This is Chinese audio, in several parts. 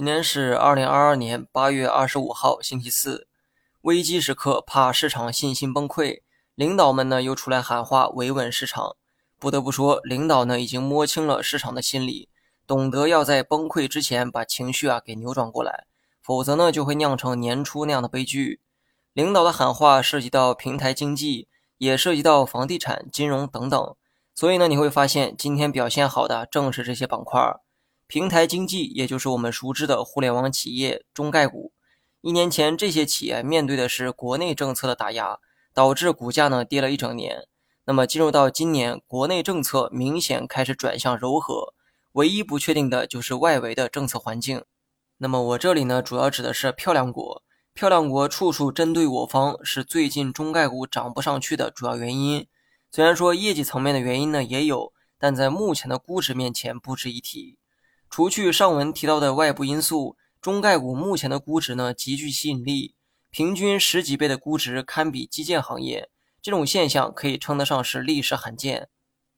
今天是二零二二年八月二十五号，星期四。危机时刻，怕市场信心崩溃，领导们呢又出来喊话维稳市场。不得不说，领导呢已经摸清了市场的心理，懂得要在崩溃之前把情绪啊给扭转过来，否则呢就会酿成年初那样的悲剧。领导的喊话涉及到平台经济，也涉及到房地产、金融等等，所以呢你会发现今天表现好的正是这些板块。平台经济，也就是我们熟知的互联网企业、中概股。一年前，这些企业面对的是国内政策的打压，导致股价呢跌了一整年。那么进入到今年，国内政策明显开始转向柔和，唯一不确定的就是外围的政策环境。那么我这里呢，主要指的是漂亮国。漂亮国处处针对我方，是最近中概股涨不上去的主要原因。虽然说业绩层面的原因呢也有，但在目前的估值面前不值一提。除去上文提到的外部因素，中概股目前的估值呢极具吸引力，平均十几倍的估值堪比基建行业，这种现象可以称得上是历史罕见。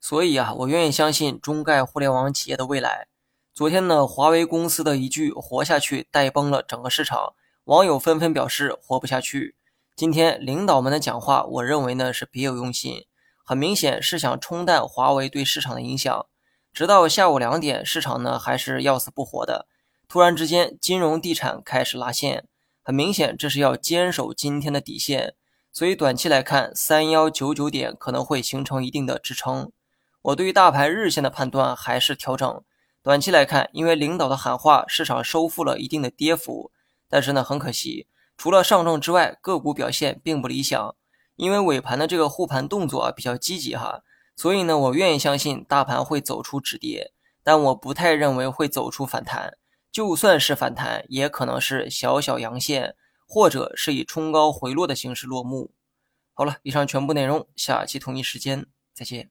所以啊，我愿意相信中概互联网企业的未来。昨天呢，华为公司的一句“活下去”带崩了整个市场，网友纷纷表示活不下去。今天领导们的讲话，我认为呢是别有用心，很明显是想冲淡华为对市场的影响。直到下午两点，市场呢还是要死不活的。突然之间，金融地产开始拉线，很明显这是要坚守今天的底线。所以短期来看，三幺九九点可能会形成一定的支撑。我对于大盘日线的判断还是调整。短期来看，因为领导的喊话，市场收复了一定的跌幅，但是呢，很可惜，除了上证之外，个股表现并不理想。因为尾盘的这个护盘动作啊比较积极哈。所以呢，我愿意相信大盘会走出止跌，但我不太认为会走出反弹。就算是反弹，也可能是小小阳线，或者是以冲高回落的形式落幕。好了，以上全部内容，下期同一时间再见。